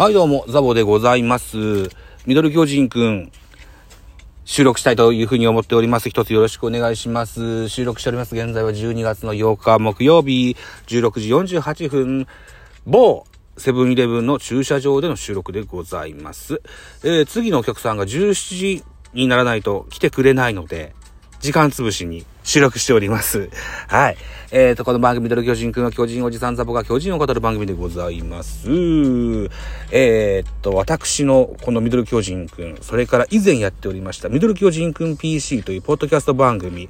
はい、どうも、ザボでございます。ミドル巨人くん、収録したいというふうに思っております。一つよろしくお願いします。収録しております。現在は12月の8日木曜日、16時48分、某セブンイレブンの駐車場での収録でございます。えー次のお客さんが17時にならないと来てくれないので、時間潰しに収録しております。はい。えーと、この番組、ドル巨人くんは巨人おじさんザボが巨人を語る番組でございます。えーっと、私のこのミドル巨人くん、それから以前やっておりました、ミドル巨人くん PC というポッドキャスト番組、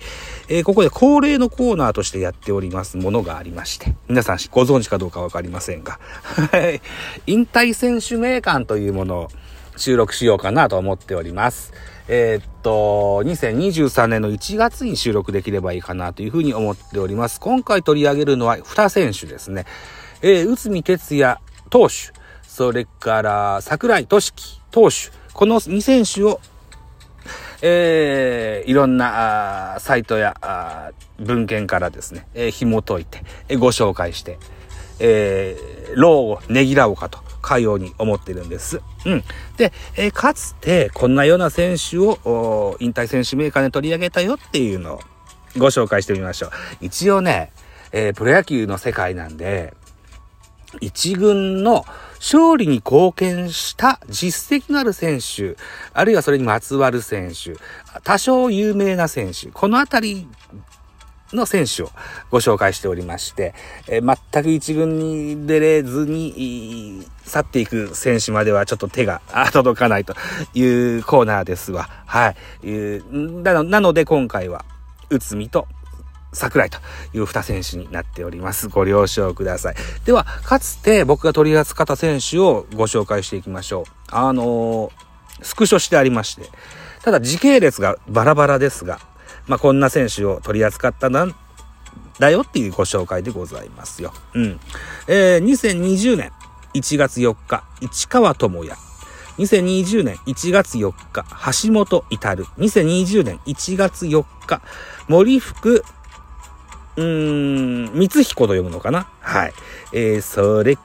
えーここで恒例のコーナーとしてやっておりますものがありまして、皆さんご存知かどうかわかりませんが、はい。引退選手名鑑というものを収録しようかなと思っております。えーっと、2023年の1月に収録できればいいかなというふうに思っております。今回取り上げるのは2選手ですね。えー、内海哲也投手、それから桜井俊樹投手、この2選手をえーいろんなあサイトやあ文献からですね、えー紐解いて、えーご紹介して、えー、労をねぎらおうかと、かように思ってるんです。うん。で、えーかつて、こんなような選手を、引退選手メーカーで取り上げたよっていうのをご紹介してみましょう。一応ね、えープロ野球の世界なんで、一軍の勝利に貢献した実績のある選手、あるいはそれにまつわる選手、多少有名な選手、このあたりの選手をご紹介しておりまして、えー全く一軍に出れずに去っていく選手まではちょっと手が届かないというコーナーですわ。はい。なのなので今回は、内海と桜井という二選手になっております。ご了承ください。では、かつて僕が取り扱った選手をご紹介していきましょう。あのースクショしてありまして、ただ時系列がバラバラですが、まあ、こんな選手を取り扱ったんだよっていうご紹介でございますよ。うん。えー、2020年1月4日、市川智也。2020年1月4日、橋本至る。2020年1月4日、森福うーん、光彦と読むのかな？はい。えー、それか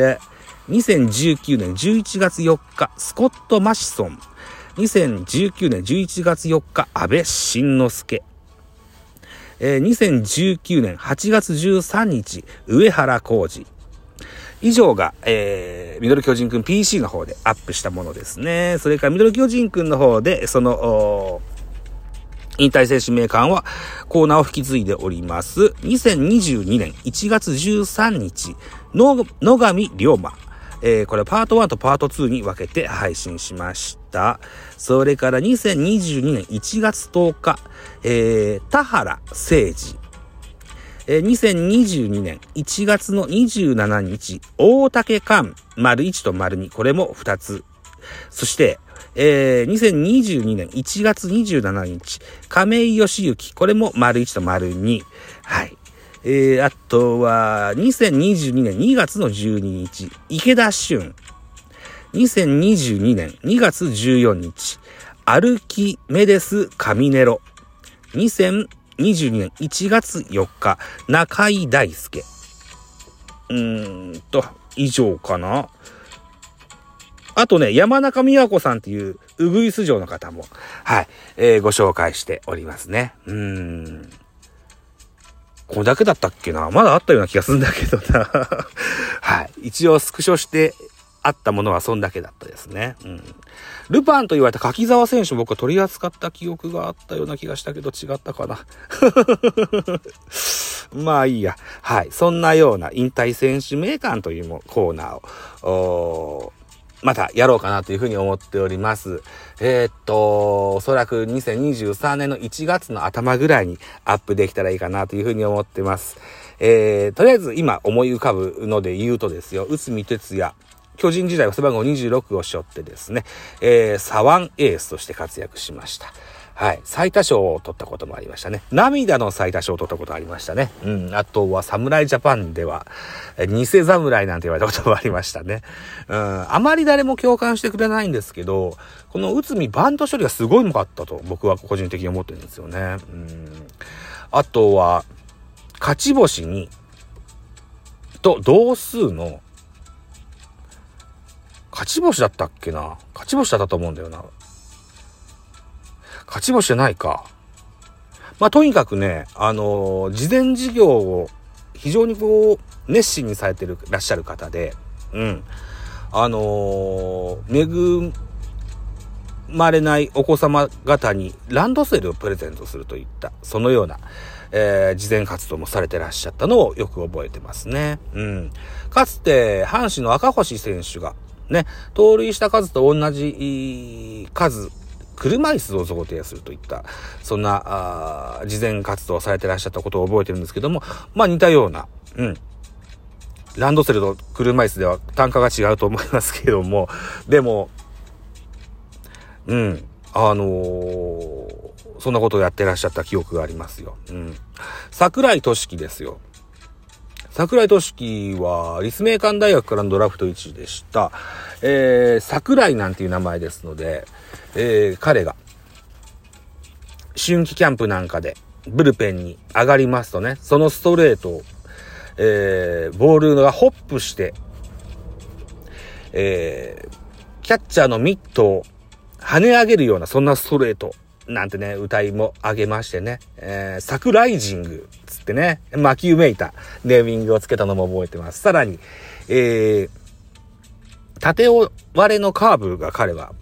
ら、2019年11月4日、スコット・マシソン。2019年11月4日、安倍晋之助。えー、2019年8月13日、上原浩二。以上が、えー、ミドル巨人くん PC の方でアップしたものですね。それからミドル巨人くんの方で、その、引退選手名鑑はコーナーを引き継いでおります。2022年1月13日、の野上龍馬。えーこれパート1とパート2に分けて配信しました。それから2022年1月10日、えー田原誠二。えー2022年1月の27日、大竹寛、丸1と丸2、これも2つ。そして、えー2022年1月27日、亀井義行、これも丸1と丸2。はい。えー、あとは、2022年2月の12日、池田俊。2022年2月14日、歩きメデス・カミネロ。2022年1月4日、中井大輔。うーんと、以上かな。あとね、山中美和子さんっていう、うぐいす城の方も、はい、えーご紹介しておりますね。うーん。これだけだったっけな？まだあったような気がするんだけどな。はい。一応スクショしてあったものはそんだけだったですね。うん。ルパンと言われた柿沢選手僕は取り扱った記憶があったような気がしたけど違ったかな。まあいいや。はい。そんなような引退選手名鑑というもコーナーを、またやろうかなというふうに思っております。えーっと、おそらく2023年の1月の頭ぐらいにアップできたらいいかなというふうに思ってます。えー、とりあえず今思い浮かぶので言うとですよ、内海哲也。巨人時代は背番号26を背負ってですね、えー、左腕エースとして活躍しました。はい。最多勝を取ったこともありましたね。涙の最多勝を取ったことありましたね。うん。あとは、侍ジャパンでは、偽侍なんて言われたこともありましたね。うん。あまり誰も共感してくれないんですけど、この内海バント処理がすごいうまかったと僕は個人的に思ってるんですよね。うん。あとは、勝ち星に、と同数の勝ち星だったっけな勝ち星だったと思うんだよな。勝ち星じゃないか。まあ、とにかくね、あのー、事前事業を非常にこう、熱心にされてる、らっしゃる方で、うん。あのー、恵まれないお子様方にランドセルをプレゼントするといった、そのような、えー、事前活動もされてらっしゃったのをよく覚えてますね。うん。かつて、阪神の赤星選手が、ね、盗塁した数と同じ数、車椅子を贈呈するといった、そんな、あ事前活動をされてらっしゃったことを覚えてるんですけども、まあ似たような、うん。ランドセルと車椅子では単価が違うと思いますけども、でも、うん、あのー、そんなことをやってらっしゃった記憶がありますよ。うん。桜井俊樹ですよ。桜井俊樹は、立命館大学からのドラフト1位でした。えー、桜井なんていう名前ですので、えー、彼が、春季キャンプなんかで、ブルペンに上がりますとね、そのストレートを、えー、ボールがホップして、え、キャッチャーのミットを跳ね上げるような、そんなストレートなんてね、歌いもあげましてね、えー、サクライジングつってね、巻きめいたネーミングをつけたのも覚えてます。さらに、えー、縦割れのカーブが彼は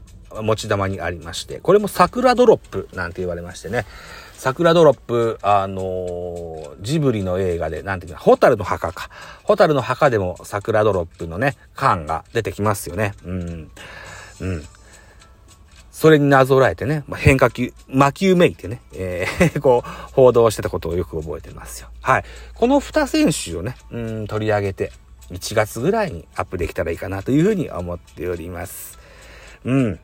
持ち玉にありまして、これも桜ドロップなんて言われましてね、桜ドロップ、あのー、ジブリの映画で、なんていうか、ホタルの墓か。ホタルの墓でも桜ドロップのね、缶が出てきますよね。うん。うん。それになぞらえてね、ま、変化球、魔球めいてね、えー こう、報道してたことをよく覚えてますよ。はい。この二選手をね、うん、取り上げて、1月ぐらいにアップできたらいいかなというふうに思っております。うん。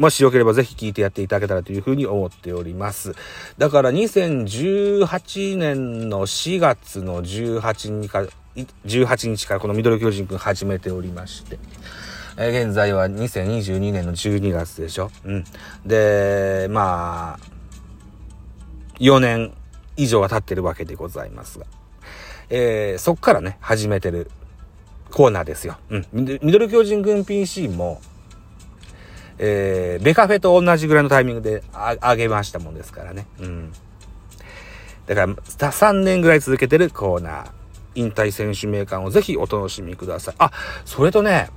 もしよければぜひ聞いてやっていただけたらというふうに思っております。だから2018年の4月の18日か、18日からこのミドル巨人くん始めておりまして、え現在は2022年の12月でしょ。うん。で、まあ、4年以上は経ってるわけでございますが。えー、そっからね、始めてるコーナーですよ。うん。ミドル巨人軍 PC も、えー、ベカフェと同じぐらいのタイミングであげましたもんですからね。うん。だから、3年ぐらい続けてるコーナー。引退選手名鑑をぜひお楽しみください。あ、それとね、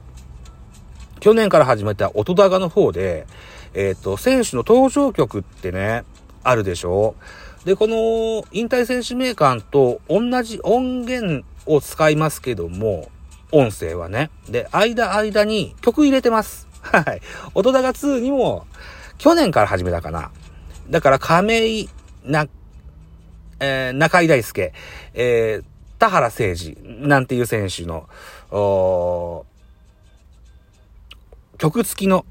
去年から始めた音高の方で、えっ、ー、と、選手の登場曲ってね、あるでしょ？で、この引退選手名鑑と同じ音源を使いますけども、音声はね。で、間間に曲入れてます。はい。音高2にも、去年から始めたかな。だから、亀井、な、えー、中井大輔、えー、田原誠二、なんていう選手の、曲付きの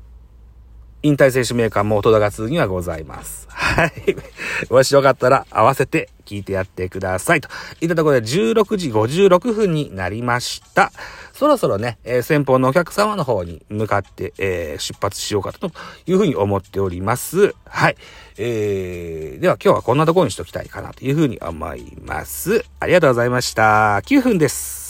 引退選手メーカーも音高2にはございます。はい。もしよかったら合わせて聞いてやってください。といったところで16時56分になりました。そろそろね、えー、先方のお客様の方に向かって、えー、出発しようかというふうに思っております。はい。えー、では今日はこんなところにしときたいかなというふうに思います。ありがとうございました。9分です。